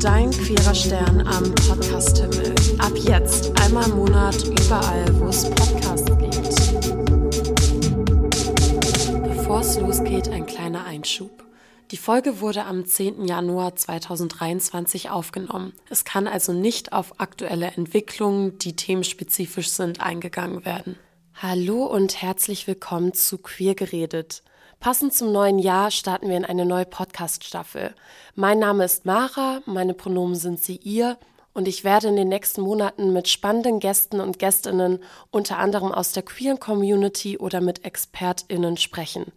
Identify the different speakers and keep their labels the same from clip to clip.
Speaker 1: dein queerer Stern am Podcast-Himmel. Ab jetzt einmal im Monat überall, wo es Podcasts gibt. Bevor es losgeht, ein kleiner Einschub. Die Folge wurde am 10. Januar 2023 aufgenommen. Es kann also nicht auf aktuelle Entwicklungen, die themenspezifisch sind, eingegangen werden. Hallo und herzlich willkommen zu Queer geredet. Passend zum neuen Jahr starten wir in eine neue Podcast-Staffel. Mein Name ist Mara, meine Pronomen sind sie ihr und ich werde in den nächsten Monaten mit spannenden Gästen und Gästinnen, unter anderem aus der queeren Community oder mit ExpertInnen sprechen.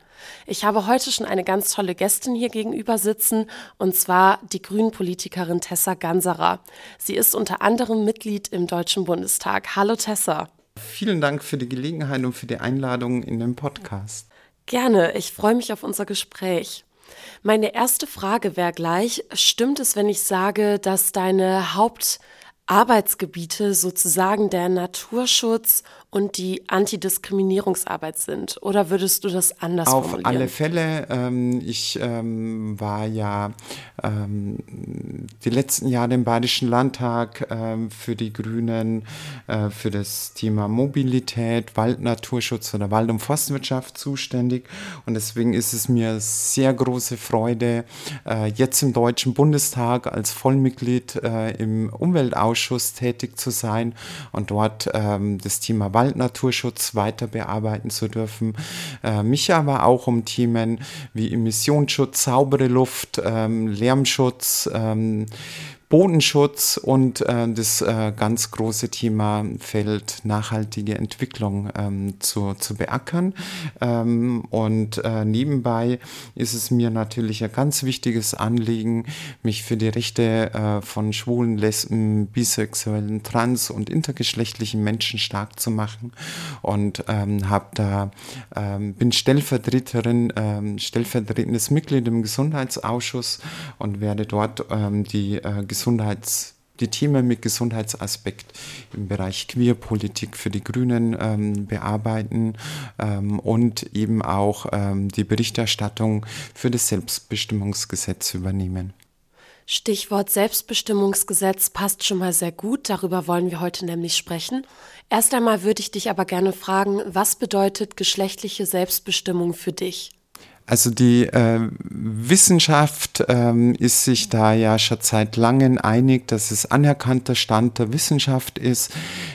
Speaker 1: Ich habe heute schon eine ganz tolle Gästin hier gegenüber sitzen, und zwar die Grünen-Politikerin Tessa Ganserer. Sie ist unter anderem Mitglied im Deutschen Bundestag. Hallo Tessa.
Speaker 2: Vielen Dank für die Gelegenheit und für die Einladung in den Podcast.
Speaker 1: Gerne, ich freue mich auf unser Gespräch. Meine erste Frage wäre gleich, stimmt es, wenn ich sage, dass deine Hauptarbeitsgebiete sozusagen der Naturschutz und die Antidiskriminierungsarbeit sind? Oder würdest du das anders
Speaker 2: Auf
Speaker 1: formulieren?
Speaker 2: alle Fälle. Ähm, ich ähm, war ja ähm, die letzten Jahre im Bayerischen Landtag ähm, für die Grünen äh, für das Thema Mobilität, Waldnaturschutz oder Wald- und Forstwirtschaft zuständig. Und deswegen ist es mir sehr große Freude, äh, jetzt im Deutschen Bundestag als Vollmitglied äh, im Umweltausschuss tätig zu sein und dort ähm, das Thema Wald Waldnaturschutz weiter bearbeiten zu dürfen. Äh, mich aber auch um Themen wie Emissionsschutz, saubere Luft, ähm, Lärmschutz, ähm, Bodenschutz und äh, das äh, ganz große Thema Feld nachhaltige Entwicklung ähm, zu, zu beackern. Ähm, und äh, nebenbei ist es mir natürlich ein ganz wichtiges Anliegen, mich für die Rechte äh, von schwulen, lesben, bisexuellen, trans- und intergeschlechtlichen Menschen stark zu machen. Und ähm, hab da, ähm, bin Stellvertreterin, ähm, stellvertretendes Mitglied im Gesundheitsausschuss und werde dort ähm, die äh, Gesundheits die Themen mit Gesundheitsaspekt im Bereich Queerpolitik für die Grünen ähm, bearbeiten ähm, und eben auch ähm, die Berichterstattung für das Selbstbestimmungsgesetz übernehmen.
Speaker 1: Stichwort Selbstbestimmungsgesetz passt schon mal sehr gut, darüber wollen wir heute nämlich sprechen. Erst einmal würde ich dich aber gerne fragen, was bedeutet geschlechtliche Selbstbestimmung für dich?
Speaker 2: Also die äh, Wissenschaft ähm, ist sich da ja schon seit langem einig, dass es anerkannter Stand der Wissenschaft ist,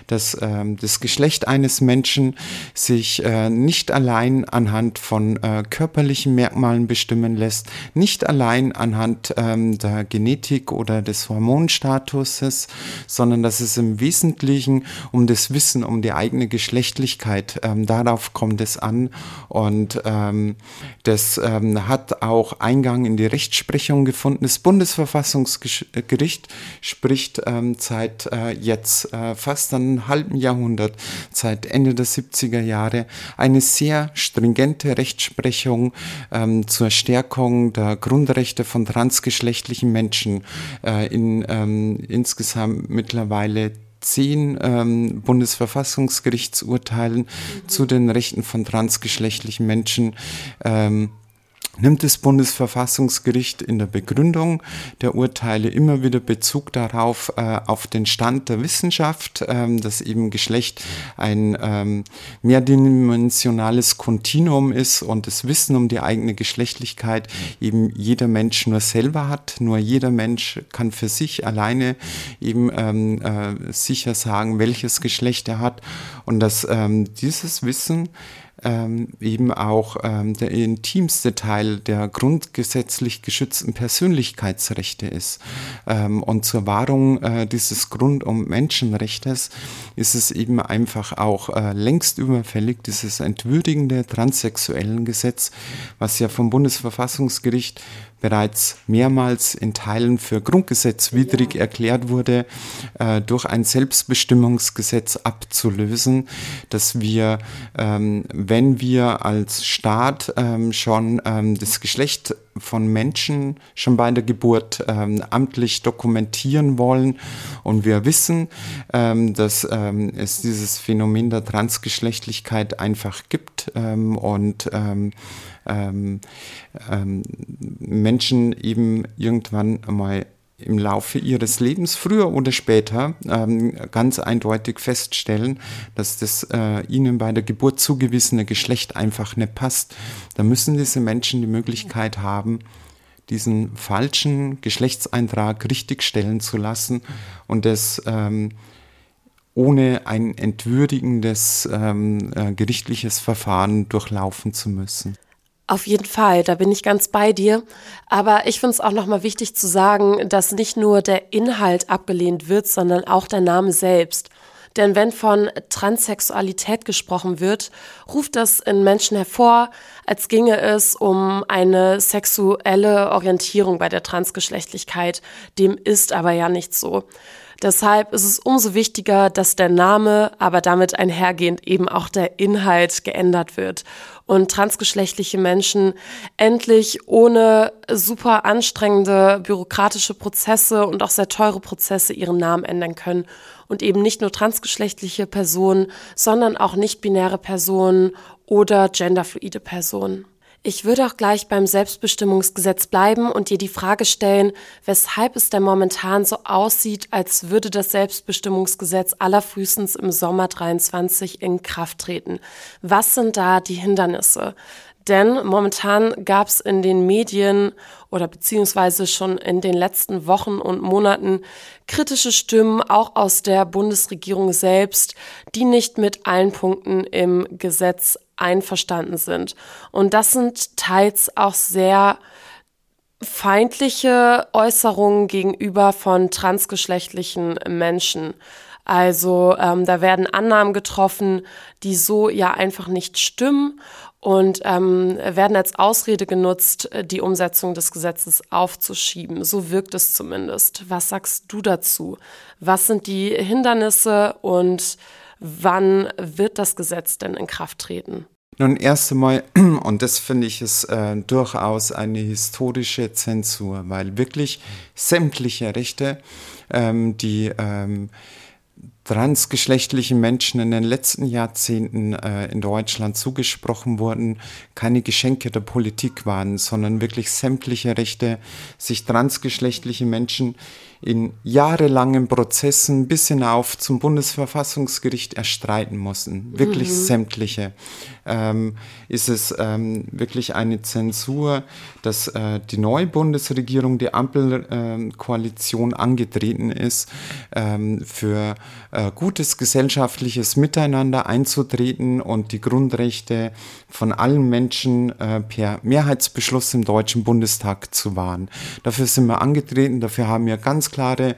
Speaker 2: dass ähm, das Geschlecht eines Menschen sich äh, nicht allein anhand von äh, körperlichen Merkmalen bestimmen lässt, nicht allein anhand ähm, der Genetik oder des Hormonstatuses, sondern dass es im Wesentlichen um das Wissen, um die eigene Geschlechtlichkeit, ähm, darauf kommt es an. Und ähm, das das ähm, hat auch Eingang in die Rechtsprechung gefunden. Das Bundesverfassungsgericht spricht ähm, seit äh, jetzt äh, fast einem halben Jahrhundert, seit Ende der 70er Jahre, eine sehr stringente Rechtsprechung ähm, zur Stärkung der Grundrechte von transgeschlechtlichen Menschen äh, in ähm, insgesamt mittlerweile zehn ähm, Bundesverfassungsgerichtsurteilen zu den Rechten von transgeschlechtlichen Menschen. Ähm, nimmt das Bundesverfassungsgericht in der Begründung der Urteile immer wieder Bezug darauf, äh, auf den Stand der Wissenschaft, ähm, dass eben Geschlecht ein ähm, mehrdimensionales Kontinuum ist und das Wissen um die eigene Geschlechtlichkeit eben jeder Mensch nur selber hat. Nur jeder Mensch kann für sich alleine eben ähm, äh, sicher sagen, welches Geschlecht er hat und dass ähm, dieses Wissen ähm, eben auch ähm, der intimste Teil der grundgesetzlich geschützten Persönlichkeitsrechte ist. Ähm, und zur Wahrung äh, dieses Grund- und Menschenrechtes ist es eben einfach auch äh, längst überfällig, dieses entwürdigende transsexuellen Gesetz, was ja vom Bundesverfassungsgericht bereits mehrmals in Teilen für grundgesetzwidrig ja. erklärt wurde, äh, durch ein Selbstbestimmungsgesetz abzulösen, dass wir, ähm, wenn wir als Staat ähm, schon ähm, das Geschlecht von Menschen schon bei der Geburt ähm, amtlich dokumentieren wollen und wir wissen, ähm, dass ähm, es dieses Phänomen der Transgeschlechtlichkeit einfach gibt ähm, und ähm, ähm, Menschen eben irgendwann einmal im Laufe ihres Lebens, früher oder später, ähm, ganz eindeutig feststellen, dass das äh, ihnen bei der Geburt zugewiesene Geschlecht einfach nicht passt, dann müssen diese Menschen die Möglichkeit haben, diesen falschen Geschlechtseintrag richtigstellen zu lassen und das ähm, ohne ein entwürdigendes ähm, äh, gerichtliches Verfahren durchlaufen zu müssen.
Speaker 1: Auf jeden Fall, da bin ich ganz bei dir. Aber ich finde es auch nochmal wichtig zu sagen, dass nicht nur der Inhalt abgelehnt wird, sondern auch der Name selbst. Denn wenn von Transsexualität gesprochen wird, ruft das in Menschen hervor, als ginge es um eine sexuelle Orientierung bei der Transgeschlechtlichkeit. Dem ist aber ja nicht so. Deshalb ist es umso wichtiger, dass der Name, aber damit einhergehend eben auch der Inhalt geändert wird und transgeschlechtliche Menschen endlich ohne super anstrengende bürokratische Prozesse und auch sehr teure Prozesse ihren Namen ändern können und eben nicht nur transgeschlechtliche Personen, sondern auch nicht-binäre Personen oder genderfluide Personen. Ich würde auch gleich beim Selbstbestimmungsgesetz bleiben und dir die Frage stellen, weshalb es denn momentan so aussieht, als würde das Selbstbestimmungsgesetz allerfrühestens im Sommer 23 in Kraft treten. Was sind da die Hindernisse? Denn momentan gab es in den Medien oder beziehungsweise schon in den letzten Wochen und Monaten kritische Stimmen auch aus der Bundesregierung selbst, die nicht mit allen Punkten im Gesetz einverstanden sind. Und das sind teils auch sehr feindliche Äußerungen gegenüber von transgeschlechtlichen Menschen. Also ähm, da werden Annahmen getroffen, die so ja einfach nicht stimmen und ähm, werden als Ausrede genutzt, die Umsetzung des Gesetzes aufzuschieben. So wirkt es zumindest. Was sagst du dazu? Was sind die Hindernisse und wann wird das Gesetz denn in Kraft treten?
Speaker 2: Nun, erst einmal, und das finde ich ist äh, durchaus eine historische Zensur, weil wirklich sämtliche Rechte, ähm, die ähm, transgeschlechtlichen Menschen in den letzten Jahrzehnten äh, in Deutschland zugesprochen wurden, keine Geschenke der Politik waren, sondern wirklich sämtliche Rechte, sich transgeschlechtliche Menschen in jahrelangen Prozessen bis hinauf zum Bundesverfassungsgericht erstreiten mussten. Wirklich mhm. sämtliche. Ähm, ist es ähm, wirklich eine Zensur, dass äh, die neue Bundesregierung, die Ampelkoalition äh, angetreten ist, ähm, für äh, gutes gesellschaftliches Miteinander einzutreten und die Grundrechte von allen Menschen äh, per Mehrheitsbeschluss im Deutschen Bundestag zu wahren. Dafür sind wir angetreten, dafür haben wir ganz klare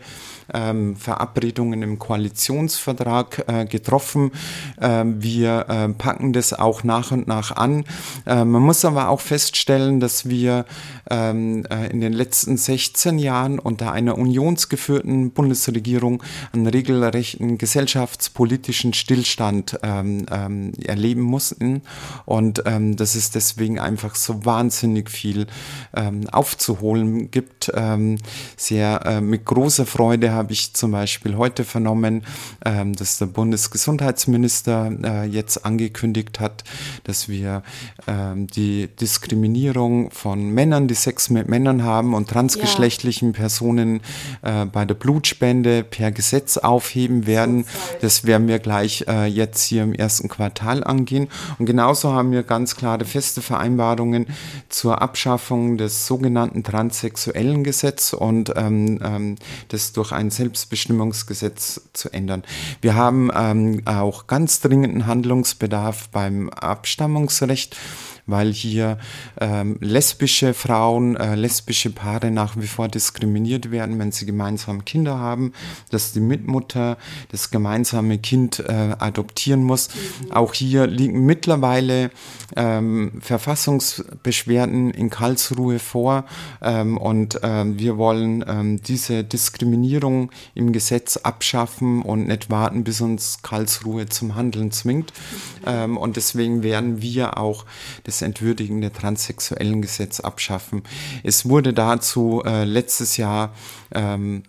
Speaker 2: ähm, Verabredungen im Koalitionsvertrag äh, getroffen. Ähm, wir äh, packen das auch nach und nach an. Äh, man muss aber auch feststellen, dass wir ähm, äh, in den letzten 16 Jahren unter einer unionsgeführten Bundesregierung einen regelrechten gesellschaftspolitischen Stillstand ähm, ähm, erleben mussten. Und ähm, dass es deswegen einfach so wahnsinnig viel aufzuholen gibt. sehr äh, mit großer Freude habe ich zum Beispiel heute vernommen, ähm, dass der Bundesgesundheitsminister äh, jetzt angekündigt hat, dass wir ähm, die Diskriminierung von Männern, die Sex mit Männern haben und transgeschlechtlichen ja. Personen äh, bei der Blutspende per Gesetz aufheben werden. Das werden wir gleich äh, jetzt hier im ersten Quartal angehen. Und genauso haben wir ganz klare feste Vereinbarungen zur Abschaffung des sogenannten transsexuellen Gesetz und ähm, ähm, das durch ein ein Selbstbestimmungsgesetz zu ändern. Wir haben ähm, auch ganz dringenden Handlungsbedarf beim Abstammungsrecht weil hier ähm, lesbische Frauen, äh, lesbische Paare nach wie vor diskriminiert werden, wenn sie gemeinsam Kinder haben, dass die Mitmutter das gemeinsame Kind äh, adoptieren muss. Mhm. Auch hier liegen mittlerweile ähm, Verfassungsbeschwerden in Karlsruhe vor ähm, und ähm, wir wollen ähm, diese Diskriminierung im Gesetz abschaffen und nicht warten, bis uns Karlsruhe zum Handeln zwingt. Mhm. Ähm, und deswegen werden wir auch das das entwürdigende transsexuellen Gesetz abschaffen. Es wurde dazu äh, letztes Jahr ähm,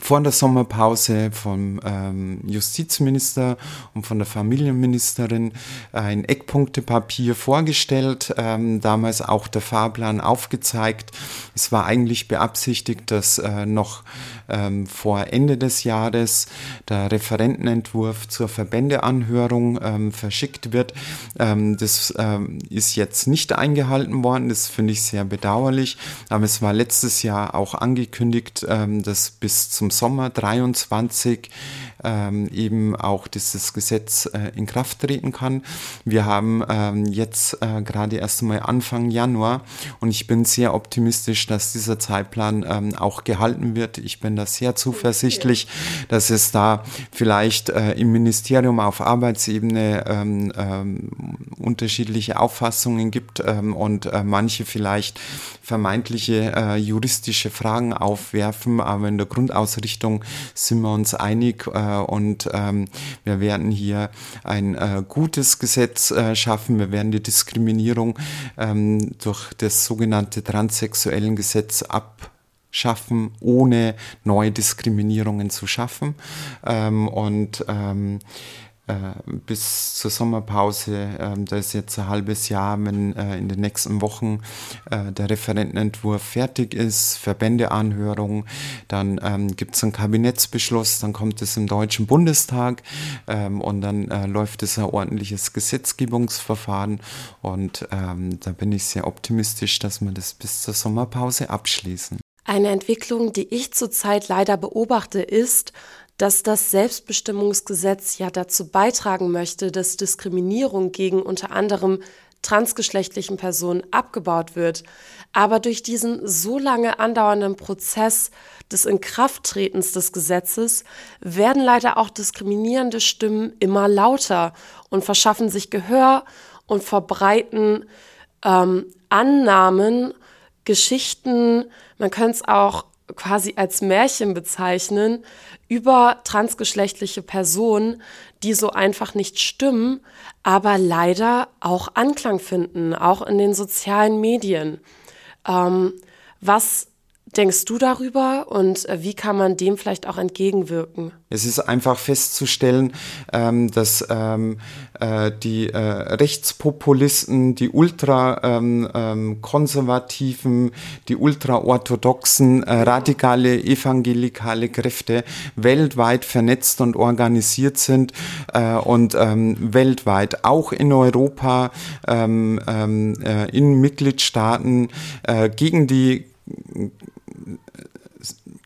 Speaker 2: vor der Sommerpause vom ähm, Justizminister und von der Familienministerin ein Eckpunktepapier vorgestellt, ähm, damals auch der Fahrplan aufgezeigt. Es war eigentlich beabsichtigt, dass äh, noch ähm, vor Ende des Jahres der Referentenentwurf zur Verbändeanhörung ähm, verschickt wird. Ähm, das ähm, ist jetzt nicht eingehalten worden, das finde ich sehr bedauerlich, aber es war letztes Jahr auch angekündigt, ähm, dass bis zum Sommer 23 ähm, eben auch dieses Gesetz äh, in Kraft treten kann. Wir haben jetzt äh, gerade erst einmal Anfang Januar und ich bin sehr optimistisch, dass dieser Zeitplan auch gehalten wird. Ich bin da sehr zuversichtlich, dass es da vielleicht äh, im Ministerium auf Arbeitsebene ähm, ähm, unterschiedliche Auffassungen gibt ähm, und äh, manche vielleicht vermeintliche äh, juristische Fragen aufwerfen, aber in der Grundausrichtung sind wir uns einig äh, und ähm, wir werden hier ein äh, gutes Gesetz äh, schaffen. Wir werden die Diskriminierung ähm, durch das sogenannte transsexuellen Gesetz abschaffen, ohne neue Diskriminierungen zu schaffen. Ähm, und ähm, äh, bis zur Sommerpause, ähm, da ist jetzt ein halbes Jahr, wenn äh, in den nächsten Wochen äh, der Referentenentwurf fertig ist, Verbändeanhörung, dann ähm, gibt es einen Kabinettsbeschluss, dann kommt es im Deutschen Bundestag ähm, und dann äh, läuft es ein ordentliches Gesetzgebungsverfahren und ähm, da bin ich sehr optimistisch, dass wir das bis zur Sommerpause abschließen.
Speaker 1: Eine Entwicklung, die ich zurzeit leider beobachte, ist, dass das Selbstbestimmungsgesetz ja dazu beitragen möchte, dass Diskriminierung gegen unter anderem transgeschlechtlichen Personen abgebaut wird. Aber durch diesen so lange andauernden Prozess des Inkrafttretens des Gesetzes werden leider auch diskriminierende Stimmen immer lauter und verschaffen sich Gehör und verbreiten ähm, Annahmen, Geschichten, man könnte es auch quasi als Märchen bezeichnen über transgeschlechtliche Personen, die so einfach nicht stimmen, aber leider auch Anklang finden, auch in den sozialen Medien. Ähm, was denkst du darüber und äh, wie kann man dem vielleicht auch entgegenwirken?
Speaker 2: Es ist einfach festzustellen, ähm, dass ähm, äh, die äh, Rechtspopulisten, die ultrakonservativen, ähm, ähm die ultraorthodoxen, äh, radikale evangelikale Kräfte weltweit vernetzt und organisiert sind äh, und ähm, weltweit, auch in Europa, ähm, äh, in Mitgliedstaaten gegen die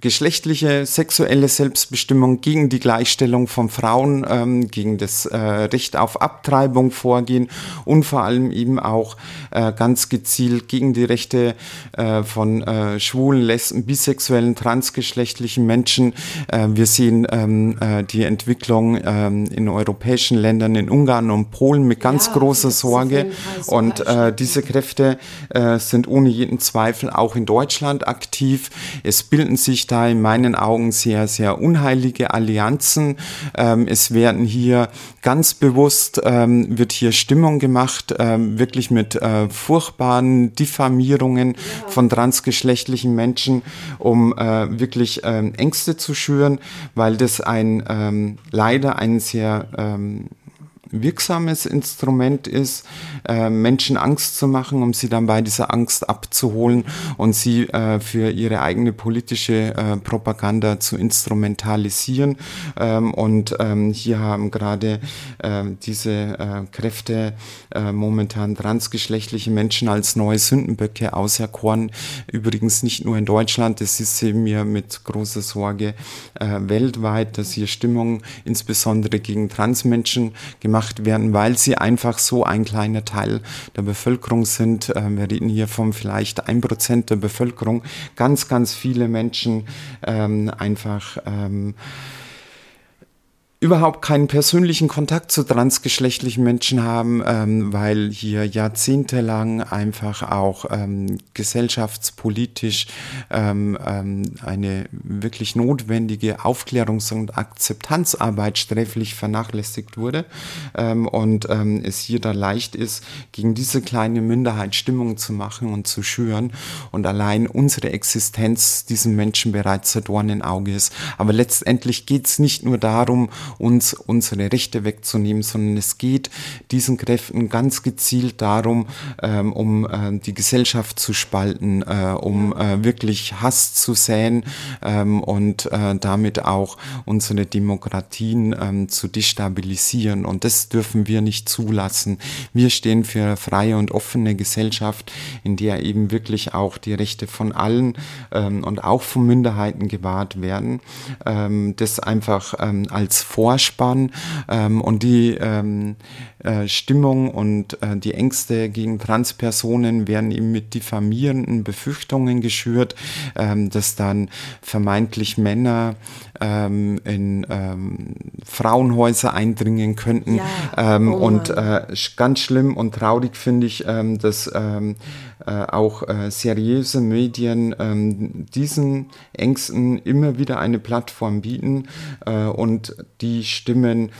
Speaker 2: geschlechtliche, sexuelle Selbstbestimmung, gegen die Gleichstellung von Frauen, ähm, gegen das äh, Recht auf Abtreibung vorgehen und vor allem eben auch äh, ganz gezielt gegen die Rechte äh, von äh, schwulen, lesben, bisexuellen, transgeschlechtlichen Menschen. Äh, wir sehen ähm, äh, die Entwicklung ähm, in europäischen Ländern, in Ungarn und Polen mit ganz ja, großer Sorge. Und äh, diese Kräfte äh, sind ohne jeden Zweifel auch in Deutschland aktiv. Es bilden sich da in meinen Augen sehr, sehr unheilige Allianzen. Ähm, es werden hier ganz bewusst, ähm, wird hier Stimmung gemacht, ähm, wirklich mit äh, furchtbaren Diffamierungen ja. von transgeschlechtlichen Menschen, um äh, wirklich ähm, Ängste zu schüren, weil das ein ähm, leider ein sehr ähm, wirksames Instrument ist, äh, Menschen Angst zu machen, um sie dann bei dieser Angst abzuholen und sie äh, für ihre eigene politische äh, Propaganda zu instrumentalisieren. Ähm, und ähm, hier haben gerade äh, diese äh, Kräfte äh, momentan transgeschlechtliche Menschen als neue Sündenböcke auserkoren. Übrigens nicht nur in Deutschland, das ist mir mit großer Sorge weltweit, dass hier Stimmung insbesondere gegen Transmenschen gemacht gemacht werden, weil sie einfach so ein kleiner Teil der Bevölkerung sind. Ähm, wir reden hier von vielleicht ein Prozent der Bevölkerung. Ganz, ganz viele Menschen ähm, einfach ähm, überhaupt keinen persönlichen Kontakt zu transgeschlechtlichen Menschen haben, ähm, weil hier jahrzehntelang einfach auch ähm, gesellschaftspolitisch ähm, ähm, eine wirklich notwendige Aufklärungs- und Akzeptanzarbeit sträflich vernachlässigt wurde ähm, und ähm, es hier da leicht ist, gegen diese kleine Minderheit Stimmung zu machen und zu schüren und allein unsere Existenz diesen Menschen bereits im Auge ist. Aber letztendlich geht es nicht nur darum, uns unsere Rechte wegzunehmen, sondern es geht diesen Kräften ganz gezielt darum, ähm, um äh, die Gesellschaft zu spalten, äh, um äh, wirklich Hass zu säen ähm, und äh, damit auch unsere Demokratien ähm, zu destabilisieren. Und das dürfen wir nicht zulassen. Wir stehen für eine freie und offene Gesellschaft, in der eben wirklich auch die Rechte von allen ähm, und auch von Minderheiten gewahrt werden. Ähm, das einfach ähm, als Vor Vorspann ähm, und die ähm, äh, Stimmung und äh, die Ängste gegen Transpersonen werden eben mit diffamierenden Befürchtungen geschürt, ähm, dass dann vermeintlich Männer ähm, in ähm, Frauenhäuser eindringen könnten. Ja. Ähm, oh und äh, ganz schlimm und traurig finde ich, ähm, dass ähm, äh, auch äh, seriöse Medien diesen Ängsten immer wieder eine Plattform bieten und die Stimmen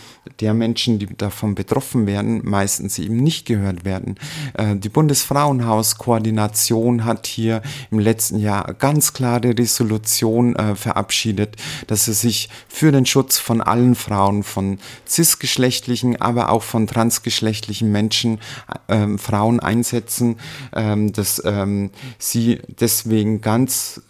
Speaker 2: der Menschen, die davon betroffen werden, meistens eben nicht gehört werden. Äh, die Bundesfrauenhauskoordination hat hier im letzten Jahr ganz klare Resolution äh, verabschiedet, dass sie sich für den Schutz von allen Frauen, von cisgeschlechtlichen, aber auch von transgeschlechtlichen Menschen, äh, Frauen einsetzen. Ähm, dass ähm, sie deswegen ganz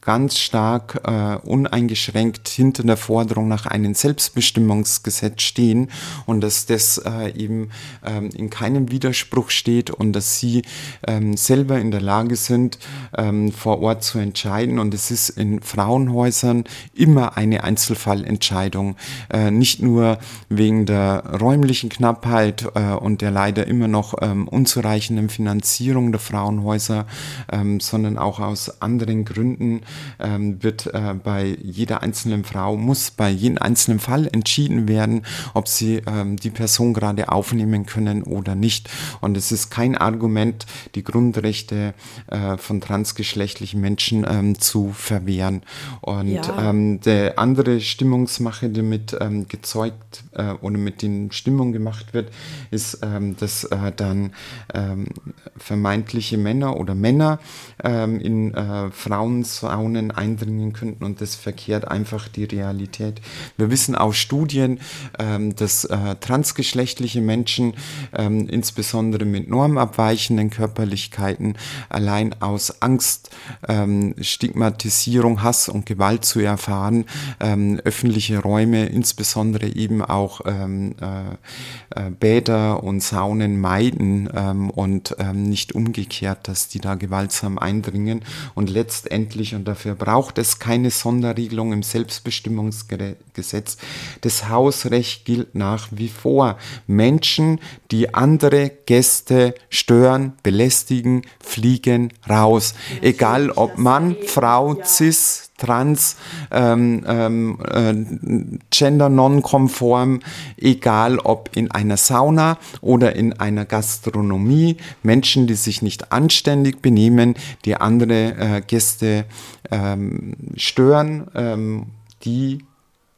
Speaker 2: ganz stark äh, uneingeschränkt hinter der Forderung nach einem Selbstbestimmungsgesetz stehen und dass das äh, eben ähm, in keinem Widerspruch steht und dass sie ähm, selber in der Lage sind, ähm, vor Ort zu entscheiden. Und es ist in Frauenhäusern immer eine Einzelfallentscheidung, äh, nicht nur wegen der räumlichen Knappheit äh, und der leider immer noch ähm, unzureichenden Finanzierung der Frauenhäuser, ähm, sondern auch aus anderen Gründen ähm, wird äh, bei jeder einzelnen Frau, muss bei jedem einzelnen Fall entschieden werden, ob sie ähm, die Person gerade aufnehmen können oder nicht. Und es ist kein Argument, die Grundrechte äh, von transgeschlechtlichen Menschen ähm, zu verwehren. Und ja. ähm, der andere Stimmungsmache, die mit ähm, gezeugt äh, oder mit den Stimmung gemacht wird, ist, ähm, dass äh, dann vermeintliche Männer oder Männer in äh, Frauensaunen eindringen könnten und das verkehrt einfach die Realität. Wir wissen aus Studien, ähm, dass äh, transgeschlechtliche Menschen, ähm, insbesondere mit normabweichenden Körperlichkeiten, allein aus Angst, ähm, Stigmatisierung, Hass und Gewalt zu erfahren, ähm, öffentliche Räume, insbesondere eben auch ähm, äh, äh, Bäder und Saunen meiden ähm, und nicht umgekehrt, dass die da gewaltsam eindringen und letztendlich, und dafür braucht es keine Sonderregelung im Selbstbestimmungsgesetz, das Hausrecht gilt nach wie vor. Menschen, die andere Gäste stören, belästigen, fliegen raus. Egal ob Mann, Frau, cis, trans, ähm, ähm, äh, gender non-konform, egal ob in einer Sauna oder in einer Gastronomie, Menschen, die sich nicht anständig benehmen, die andere äh, Gäste ähm, stören, ähm, die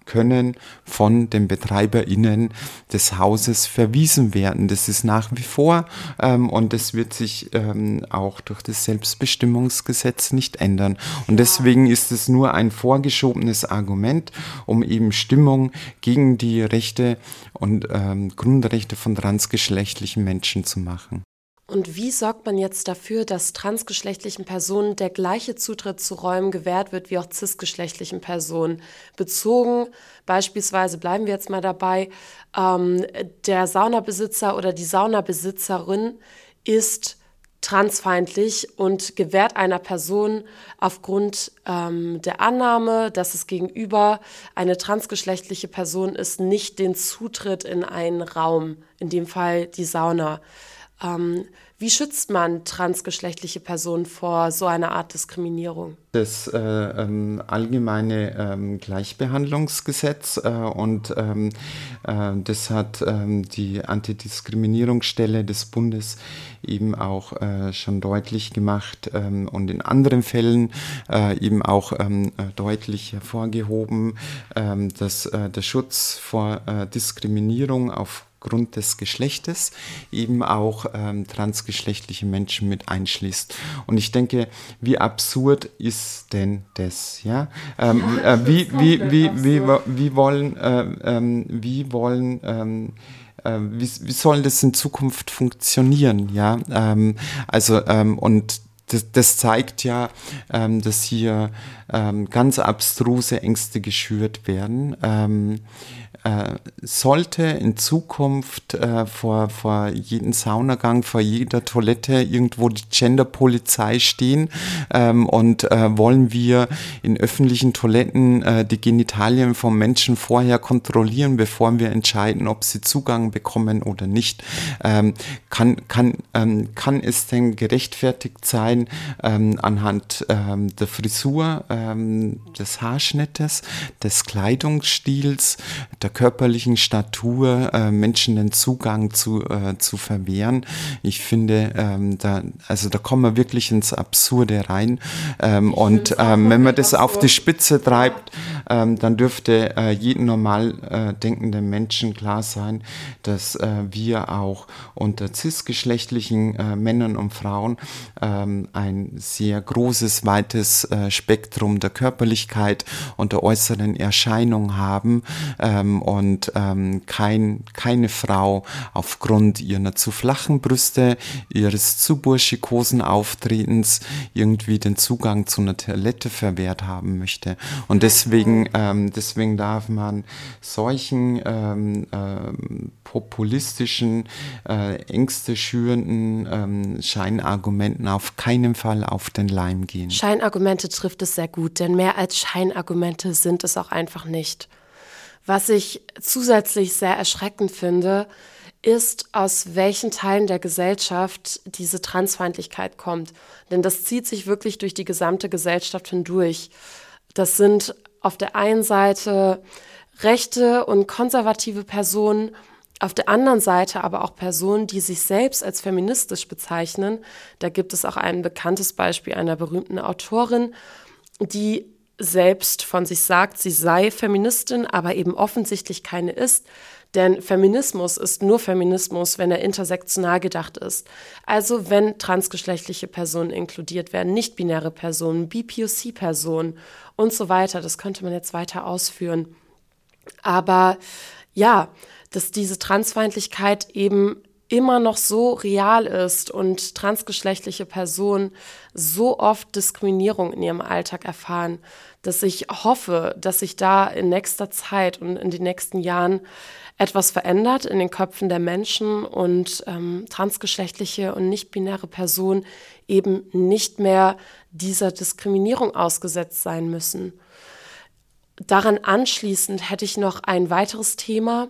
Speaker 2: können von den BetreiberInnen des Hauses verwiesen werden. Das ist nach wie vor ähm, und das wird sich ähm, auch durch das Selbstbestimmungsgesetz nicht ändern. Und deswegen ist es nur ein vorgeschobenes Argument, um eben Stimmung gegen die Rechte und ähm, Grundrechte von transgeschlechtlichen Menschen zu machen.
Speaker 1: Und wie sorgt man jetzt dafür, dass transgeschlechtlichen Personen der gleiche Zutritt zu Räumen gewährt wird wie auch cisgeschlechtlichen Personen? Bezogen beispielsweise, bleiben wir jetzt mal dabei, ähm, der Saunabesitzer oder die Saunabesitzerin ist transfeindlich und gewährt einer Person aufgrund ähm, der Annahme, dass es gegenüber eine transgeschlechtliche Person ist, nicht den Zutritt in einen Raum, in dem Fall die Sauna. Ähm, wie schützt man transgeschlechtliche Personen vor so einer Art Diskriminierung?
Speaker 2: Das äh, ähm, allgemeine ähm, Gleichbehandlungsgesetz äh, und ähm, äh, das hat ähm, die Antidiskriminierungsstelle des Bundes eben auch äh, schon deutlich gemacht ähm, und in anderen Fällen äh, eben auch äh, deutlich hervorgehoben, dass der Schutz vor Diskriminierung auf aufgrund des Geschlechtes eben auch ähm, transgeschlechtliche Menschen mit einschließt. Und ich denke, wie absurd ist denn das? Ja, ähm, äh, wie, wie, wie, wie, wie wollen, äh, ähm, wie wollen ähm, äh, wie, wie soll das in Zukunft funktionieren? Ja, ähm, also ähm, und das, das zeigt ja, ähm, dass hier ähm, ganz abstruse Ängste geschürt werden. Ähm, äh, sollte in Zukunft äh, vor, vor jedem Saunagang, vor jeder Toilette irgendwo die Genderpolizei stehen ähm, und äh, wollen wir in öffentlichen Toiletten äh, die Genitalien von Menschen vorher kontrollieren, bevor wir entscheiden, ob sie Zugang bekommen oder nicht. Ähm, kann, kann, ähm, kann es denn gerechtfertigt sein, ähm, anhand ähm, der Frisur, ähm, des Haarschnittes, des Kleidungsstils, der körperlichen Statur äh, Menschen den Zugang zu, äh, zu verwehren. Ich finde, ähm, da, also da kommen wir wirklich ins Absurde rein. Ähm, und ähm, wenn man das auf die Spitze treibt, ähm, dann dürfte äh, jedem normal äh, denkenden Menschen klar sein, dass äh, wir auch unter cisgeschlechtlichen äh, Männern und Frauen ähm, ein sehr großes, weites äh, Spektrum der Körperlichkeit und der äußeren Erscheinung haben. Ähm, und ähm, kein, keine Frau aufgrund ihrer zu flachen Brüste, ihres zu burschikosen Auftretens irgendwie den Zugang zu einer Toilette verwehrt haben möchte. Und deswegen, ähm, deswegen darf man solchen ähm, ähm, populistischen, äh, Ängste schürenden ähm, Scheinargumenten auf keinen Fall auf den Leim gehen.
Speaker 1: Scheinargumente trifft es sehr gut, denn mehr als Scheinargumente sind es auch einfach nicht. Was ich zusätzlich sehr erschreckend finde, ist, aus welchen Teilen der Gesellschaft diese Transfeindlichkeit kommt. Denn das zieht sich wirklich durch die gesamte Gesellschaft hindurch. Das sind auf der einen Seite rechte und konservative Personen, auf der anderen Seite aber auch Personen, die sich selbst als feministisch bezeichnen. Da gibt es auch ein bekanntes Beispiel einer berühmten Autorin, die selbst von sich sagt, sie sei Feministin, aber eben offensichtlich keine ist. Denn Feminismus ist nur Feminismus, wenn er intersektional gedacht ist. Also wenn transgeschlechtliche Personen inkludiert werden, nicht-binäre Personen, BPOC-Personen und so weiter. Das könnte man jetzt weiter ausführen. Aber ja, dass diese Transfeindlichkeit eben immer noch so real ist und transgeschlechtliche Personen so oft Diskriminierung in ihrem Alltag erfahren, dass ich hoffe, dass sich da in nächster Zeit und in den nächsten Jahren etwas verändert in den Köpfen der Menschen und ähm, transgeschlechtliche und nicht-binäre Personen eben nicht mehr dieser Diskriminierung ausgesetzt sein müssen. Daran anschließend hätte ich noch ein weiteres Thema,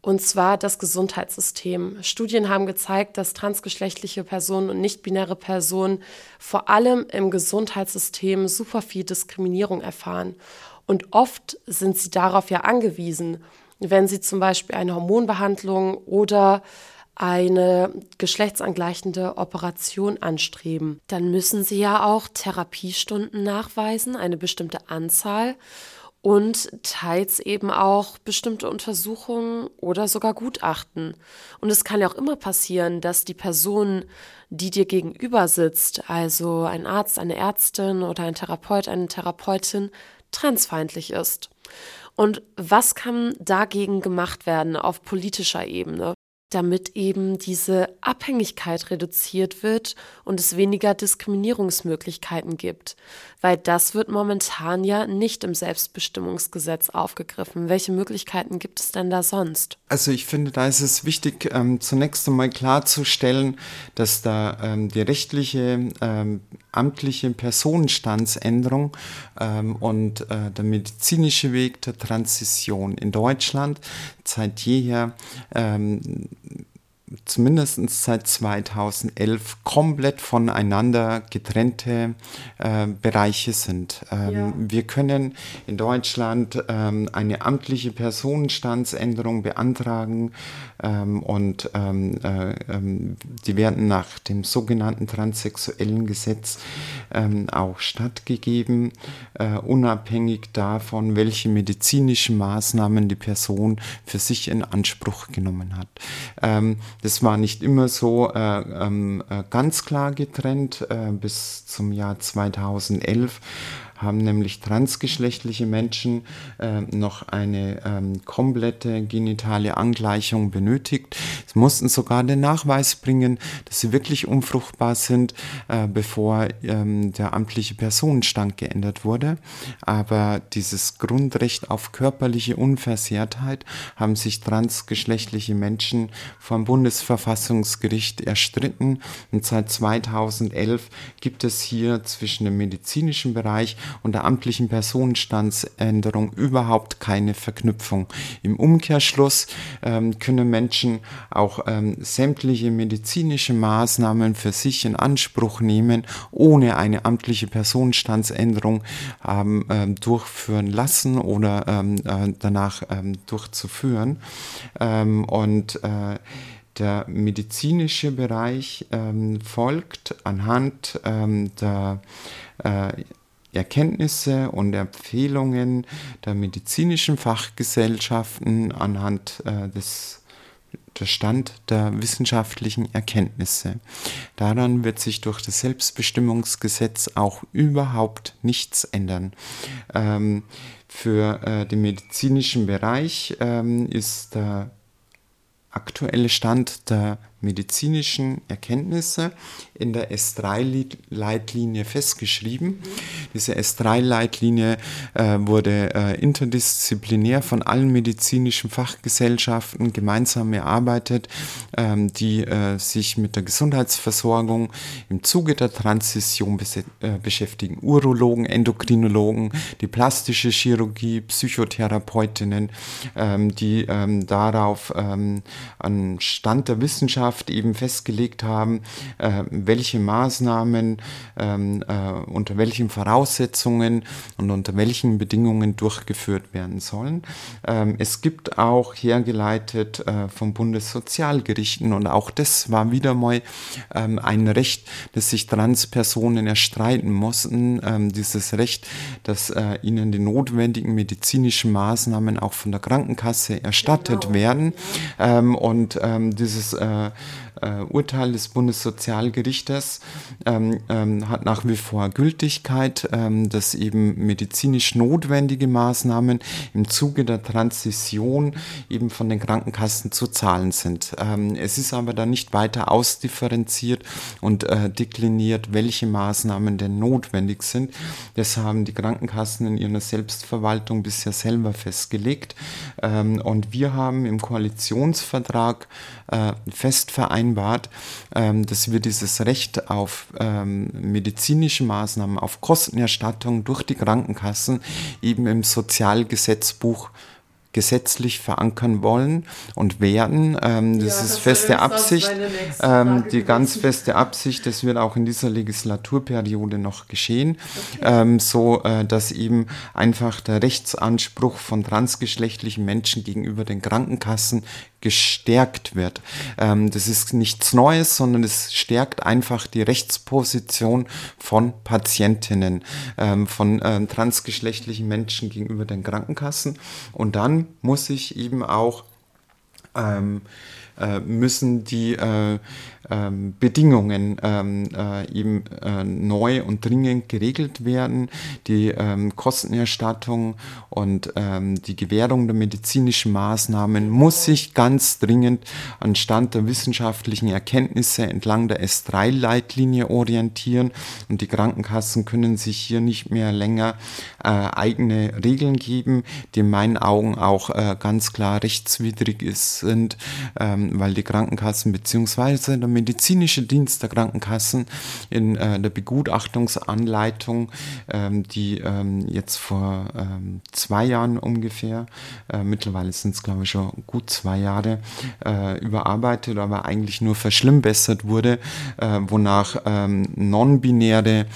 Speaker 1: und zwar das Gesundheitssystem. Studien haben gezeigt, dass transgeschlechtliche Personen und nicht-binäre Personen vor allem im Gesundheitssystem super viel Diskriminierung erfahren. Und oft sind sie darauf ja angewiesen, wenn sie zum Beispiel eine Hormonbehandlung oder eine geschlechtsangleichende Operation anstreben, dann müssen sie ja auch Therapiestunden nachweisen, eine bestimmte Anzahl und teils eben auch bestimmte Untersuchungen oder sogar Gutachten. Und es kann ja auch immer passieren, dass die Person, die dir gegenüber sitzt, also ein Arzt, eine Ärztin oder ein Therapeut, eine Therapeutin, transfeindlich ist. Und was kann dagegen gemacht werden auf politischer Ebene? Damit eben diese Abhängigkeit reduziert wird und es weniger Diskriminierungsmöglichkeiten gibt. Weil das wird momentan ja nicht im Selbstbestimmungsgesetz aufgegriffen. Welche Möglichkeiten gibt es denn da sonst?
Speaker 2: Also ich finde, da ist es wichtig, ähm, zunächst einmal klarzustellen, dass da ähm, die rechtliche, ähm, amtliche Personenstandsänderung ähm, und äh, der medizinische Weg der Transition in Deutschland seit jeher ähm, zumindest seit 2011 komplett voneinander getrennte äh, Bereiche sind. Ähm, ja. Wir können in Deutschland ähm, eine amtliche Personenstandsänderung beantragen ähm, und ähm, äh, ähm, die werden nach dem sogenannten transsexuellen Gesetz ähm, auch stattgegeben, äh, unabhängig davon, welche medizinischen Maßnahmen die Person für sich in Anspruch genommen hat. Das war nicht immer so äh, ähm, äh, ganz klar getrennt äh, bis zum Jahr 2011 haben nämlich transgeschlechtliche Menschen äh, noch eine ähm, komplette genitale Angleichung benötigt. Sie mussten sogar den Nachweis bringen, dass sie wirklich unfruchtbar sind, äh, bevor ähm, der amtliche Personenstand geändert wurde. Aber dieses Grundrecht auf körperliche Unversehrtheit haben sich transgeschlechtliche Menschen vom Bundesverfassungsgericht erstritten. Und seit 2011 gibt es hier zwischen dem medizinischen Bereich und der amtlichen Personenstandsänderung überhaupt keine Verknüpfung. Im Umkehrschluss ähm, können Menschen auch ähm, sämtliche medizinische Maßnahmen für sich in Anspruch nehmen, ohne eine amtliche Personenstandsänderung ähm, ähm durchführen lassen oder ähm, äh, danach ähm, durchzuführen. und äh, der medizinische Bereich ähm, folgt anhand ähm, der äh, Erkenntnisse und Empfehlungen der medizinischen Fachgesellschaften anhand äh, des der Stand der wissenschaftlichen Erkenntnisse. Daran wird sich durch das Selbstbestimmungsgesetz auch überhaupt nichts ändern. Ähm, für äh, den medizinischen Bereich ähm, ist der aktuelle Stand der medizinischen Erkenntnisse in der S3-Leitlinie festgeschrieben. Diese S3-Leitlinie äh, wurde äh, interdisziplinär von allen medizinischen Fachgesellschaften gemeinsam erarbeitet, ähm, die äh, sich mit der Gesundheitsversorgung im Zuge der Transition äh, beschäftigen. Urologen, Endokrinologen, die plastische Chirurgie, Psychotherapeutinnen, ähm, die ähm, darauf ähm, an Stand der Wissenschaft eben festgelegt haben, äh, welche Maßnahmen ähm, äh, unter welchen Voraussetzungen und unter welchen Bedingungen durchgeführt werden sollen. Ähm, es gibt auch hergeleitet äh, vom Bundessozialgerichten und auch das war wieder mal ähm, ein Recht, das sich Transpersonen erstreiten mussten, ähm, dieses Recht, dass äh, ihnen die notwendigen medizinischen Maßnahmen auch von der Krankenkasse erstattet genau. werden. Ähm, und ähm, dieses äh, äh, Urteil des Bundessozialgerichtes ähm, ähm, hat nach wie vor Gültigkeit, ähm, dass eben medizinisch notwendige Maßnahmen im Zuge der Transition eben von den Krankenkassen zu zahlen sind. Ähm, es ist aber dann nicht weiter ausdifferenziert und äh, dekliniert, welche Maßnahmen denn notwendig sind. Das haben die Krankenkassen in ihrer Selbstverwaltung bisher selber festgelegt. Ähm, und wir haben im Koalitionsvertrag äh, fest vereinbart, ähm, dass wir dieses Recht auf ähm, medizinische Maßnahmen, auf Kostenerstattung durch die Krankenkassen eben im Sozialgesetzbuch gesetzlich verankern wollen und werden. Ähm, das ja, ist das feste Absicht. Ähm, die ganz feste Absicht, das wird auch in dieser Legislaturperiode noch geschehen, okay. ähm, so äh, dass eben einfach der Rechtsanspruch von transgeschlechtlichen Menschen gegenüber den Krankenkassen gestärkt wird. Ähm, das ist nichts Neues, sondern es stärkt einfach die Rechtsposition von Patientinnen, ähm, von ähm, transgeschlechtlichen Menschen gegenüber den Krankenkassen. Und dann muss ich eben auch ähm, äh, müssen die äh, ähm, Bedingungen ähm, äh, eben äh, neu und dringend geregelt werden. Die ähm, Kostenerstattung und die Gewährung der medizinischen Maßnahmen muss sich ganz dringend an Stand der wissenschaftlichen Erkenntnisse entlang der S3-Leitlinie orientieren und die Krankenkassen können sich hier nicht mehr länger äh, eigene Regeln geben, die in meinen Augen auch äh, ganz klar rechtswidrig sind. Ähm, weil die Krankenkassen beziehungsweise der medizinische Dienst der Krankenkassen in äh, der Begutachtungsanleitung, ähm, die ähm, jetzt vor ähm, zwei Jahren ungefähr, äh, mittlerweile sind es glaube ich schon gut zwei Jahre, äh, überarbeitet, aber eigentlich nur verschlimmbessert wurde, äh, wonach ähm, non-binäre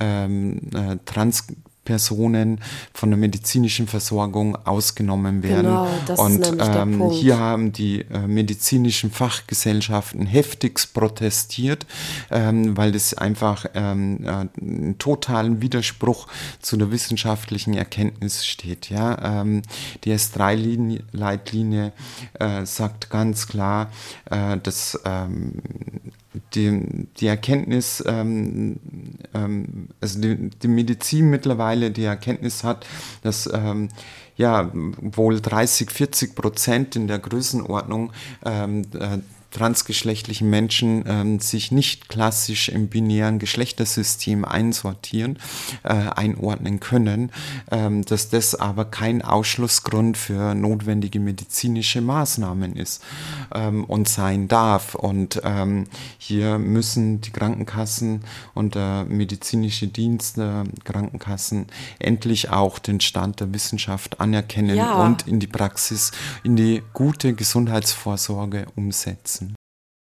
Speaker 2: ähm, äh, trans Personen von der medizinischen Versorgung ausgenommen werden. Genau, das und ist ähm, hier haben die äh, medizinischen Fachgesellschaften heftigst protestiert, ähm, weil das einfach ähm, äh, einen totalen Widerspruch zu der wissenschaftlichen Erkenntnis steht. Ja? Ähm, die S3-Leitlinie äh, sagt ganz klar, äh, dass ähm, die, die Erkenntnis, ähm, ähm, also die, die, Medizin mittlerweile die Erkenntnis hat, dass ähm, ja wohl 30, 40 Prozent in der Größenordnung ähm, äh, transgeschlechtlichen Menschen ähm, sich nicht klassisch im binären Geschlechtersystem einsortieren, äh, einordnen können, ähm, dass das aber kein Ausschlussgrund für notwendige medizinische Maßnahmen ist ähm, und sein darf. Und ähm, hier müssen die Krankenkassen und der medizinische Dienst der Krankenkassen endlich auch den Stand der Wissenschaft anerkennen ja. und in die Praxis, in die gute Gesundheitsvorsorge umsetzen.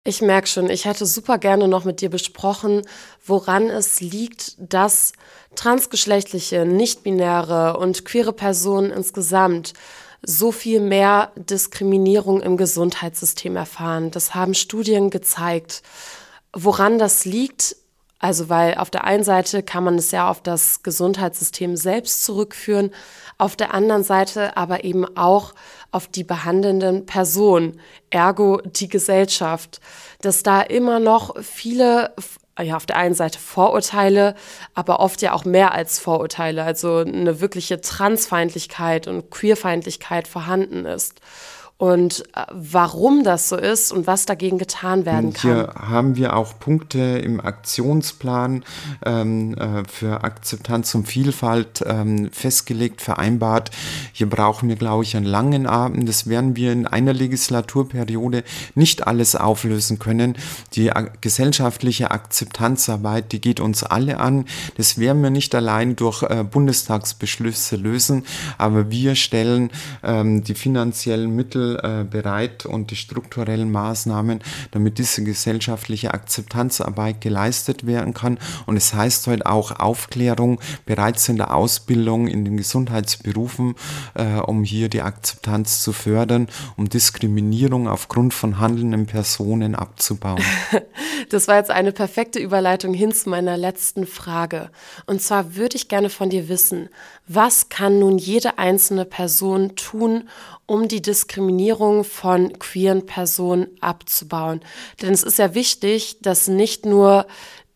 Speaker 1: Ich merke schon, ich hätte super gerne noch mit dir besprochen, woran es liegt, dass transgeschlechtliche, nichtbinäre und queere Personen insgesamt so viel mehr Diskriminierung im Gesundheitssystem erfahren. Das haben Studien gezeigt. Woran das liegt, also weil auf der einen Seite kann man es ja auf das Gesundheitssystem selbst zurückführen, auf der anderen Seite aber eben auch auf die behandelnden Personen, ergo die Gesellschaft, dass da immer noch viele ja, auf der einen Seite Vorurteile, aber oft ja auch mehr als Vorurteile, also eine wirkliche Transfeindlichkeit und Queerfeindlichkeit vorhanden ist und äh, warum das so ist und was dagegen getan werden kann.
Speaker 2: Hier haben wir auch Punkte im Aktionsplan ähm, äh, für Akzeptanz und Vielfalt ähm, festgelegt, vereinbart. Hier brauchen wir, glaube ich, einen langen Abend. Das werden wir in einer Legislaturperiode nicht alles auflösen können. Die gesellschaftliche Akzeptanzarbeit, die geht uns alle an. Das werden wir nicht allein durch äh, Bundestagsbeschlüsse lösen, aber wir stellen ähm, die finanziellen Mittel Äh, bereit und die strukturellen Maßnahmen, damit diese gesellschaftliche Akzeptanzarbeit geleistet werden kann. Und es heißt heute auch Aufklärung bereits in der Ausbildung in den Gesundheitsberufen, äh, um hier die Akzeptanz zu fördern, um Diskriminierung aufgrund von handelnden Personen abzubauen.
Speaker 1: Das war jetzt eine perfekte Überleitung hin zu meiner letzten Frage. Und zwar würde ich gerne von dir wissen, was kann nun jede einzelne Person tun, um die Diskriminierung von queeren Personen abzubauen. Denn es ist ja wichtig, dass nicht nur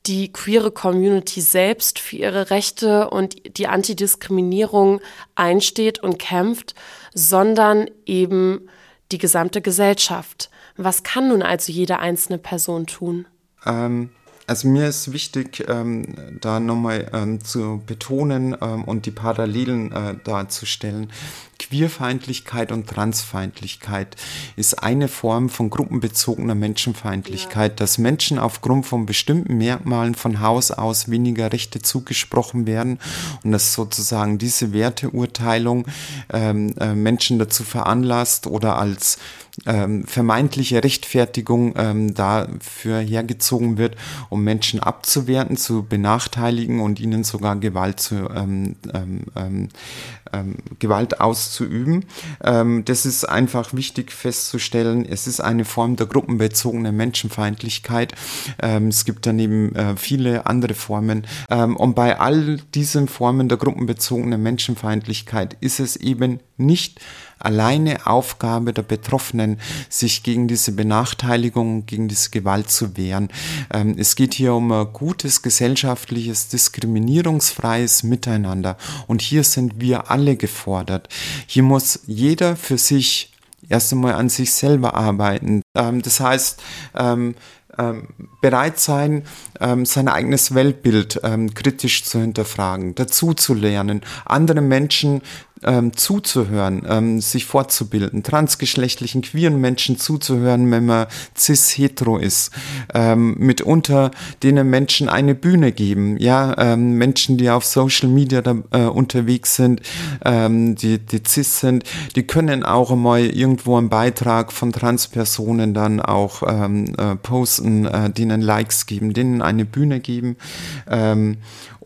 Speaker 1: die queere Community selbst für ihre Rechte und die Antidiskriminierung einsteht und kämpft, sondern eben die gesamte Gesellschaft. Was kann nun also jede einzelne Person tun?
Speaker 2: Ähm, also mir ist wichtig, ähm, da nochmal ähm, zu betonen ähm, und die Parallelen äh, darzustellen. Queerfeindlichkeit und Transfeindlichkeit ist eine Form von gruppenbezogener Menschenfeindlichkeit, ja. dass Menschen aufgrund von bestimmten Merkmalen von Haus aus weniger Rechte zugesprochen werden und dass sozusagen diese Werteurteilung ähm, äh, Menschen dazu veranlasst oder als ähm, vermeintliche Rechtfertigung ähm, dafür hergezogen wird, um Menschen abzuwerten, zu benachteiligen und ihnen sogar Gewalt zu ähm, ähm, Gewalt auszuüben. Ähm, das ist einfach wichtig festzustellen. Es ist eine Form der gruppenbezogenen Menschenfeindlichkeit. Ähm, es gibt daneben äh, viele andere Formen. Ähm, und bei all diesen Formen der gruppenbezogenen Menschenfeindlichkeit ist es eben nicht alleine Aufgabe der Betroffenen, sich gegen diese Benachteiligung, gegen diese Gewalt zu wehren. Ähm, es geht hier um ein gutes gesellschaftliches, diskriminierungsfreies Miteinander. Und hier sind wir alle gefordert. Hier muss jeder für sich erst einmal an sich selber arbeiten. Ähm, das heißt, ähm, bereit sein, sein eigenes Weltbild kritisch zu hinterfragen, dazu zu lernen, andere Menschen ähm, zuzuhören, ähm, sich fortzubilden, transgeschlechtlichen, queeren Menschen zuzuhören, wenn man cis-hetero ist, ähm, mitunter denen Menschen eine Bühne geben, ja, ähm, Menschen, die auf Social Media da, äh, unterwegs sind, ähm, die, die cis sind, die können auch mal irgendwo einen Beitrag von Transpersonen dann auch ähm, äh, posten, äh, denen Likes geben, denen eine Bühne geben ähm,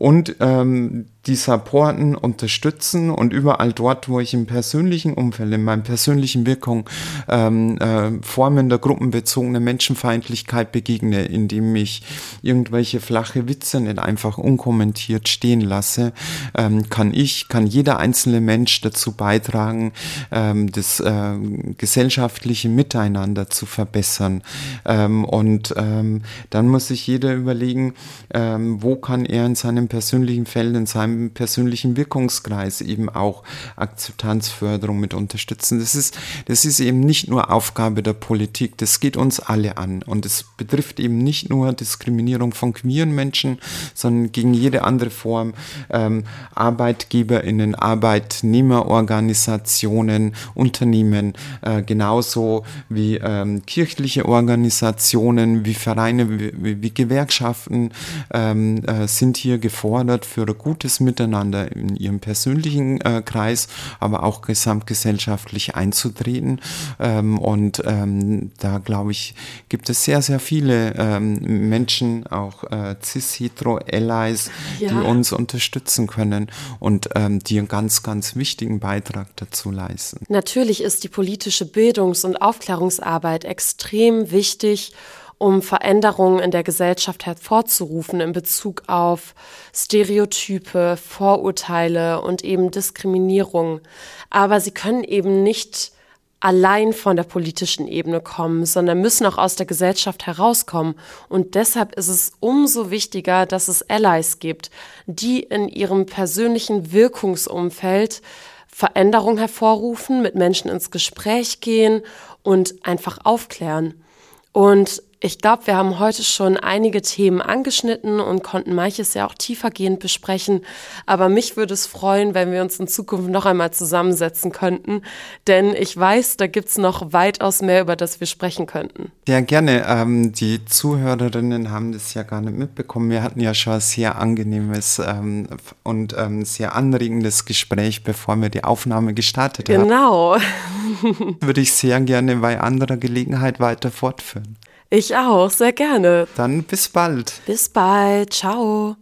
Speaker 2: und ähm, die supporten, unterstützen und überall dort, wo ich im persönlichen Umfeld, in meinem persönlichen Wirkung ähm, äh, Formen der gruppenbezogenen Menschenfeindlichkeit begegne, indem ich irgendwelche flache Witze nicht einfach unkommentiert stehen lasse, ähm, kann ich, kann jeder einzelne Mensch dazu beitragen, ähm, das äh, gesellschaftliche Miteinander zu verbessern. Ähm, und ähm, dann muss sich jeder überlegen, ähm, wo kann er in seinem persönlichen Feld, in seinem persönlichen Wirkungskreis eben auch Akzeptanzförderung mit unterstützen. Das ist, das ist eben nicht nur Aufgabe der Politik, das geht uns alle an und es betrifft eben nicht nur Diskriminierung von queeren Menschen, sondern gegen jede andere Form ähm, ArbeitgeberInnen, Arbeitnehmerorganisationen, Unternehmen, äh, genauso wie ähm, kirchliche Organisationen, wie Vereine, wie, wie Gewerkschaften ähm, äh, sind hier gefordert für ein gutes Miteinander in ihrem persönlichen äh, Kreis, aber auch gesamtgesellschaftlich einzutreten. Ähm, und ähm, da glaube ich, gibt es sehr, sehr viele ähm, Menschen, auch äh, cis-hetero-Allies, ja. die uns unterstützen können und ähm, die einen ganz, ganz wichtigen Beitrag dazu leisten.
Speaker 1: Natürlich ist die politische Bildungs- und Aufklärungsarbeit extrem wichtig um Veränderungen in der Gesellschaft hervorzurufen in Bezug auf Stereotype, Vorurteile und eben Diskriminierung. Aber sie können eben nicht allein von der politischen Ebene kommen, sondern müssen auch aus der Gesellschaft herauskommen. Und deshalb ist es umso wichtiger, dass es Allies gibt, die in ihrem persönlichen Wirkungsumfeld Veränderung hervorrufen, mit Menschen ins Gespräch gehen und einfach aufklären. Und ich glaube, wir haben heute schon einige Themen angeschnitten und konnten manches ja auch tiefergehend besprechen. Aber mich würde es freuen, wenn wir uns in Zukunft noch einmal zusammensetzen könnten. Denn ich weiß, da gibt es noch weitaus mehr, über das wir sprechen könnten.
Speaker 2: Ja, gerne. Ähm, die Zuhörerinnen haben das ja gar nicht mitbekommen. Wir hatten ja schon ein sehr angenehmes ähm, und ähm, sehr anregendes Gespräch, bevor wir die Aufnahme gestartet
Speaker 1: haben. Genau.
Speaker 2: würde ich sehr gerne bei anderer Gelegenheit weiter fortführen.
Speaker 1: Ich auch, sehr gerne.
Speaker 2: Dann bis bald.
Speaker 1: Bis bald. Ciao.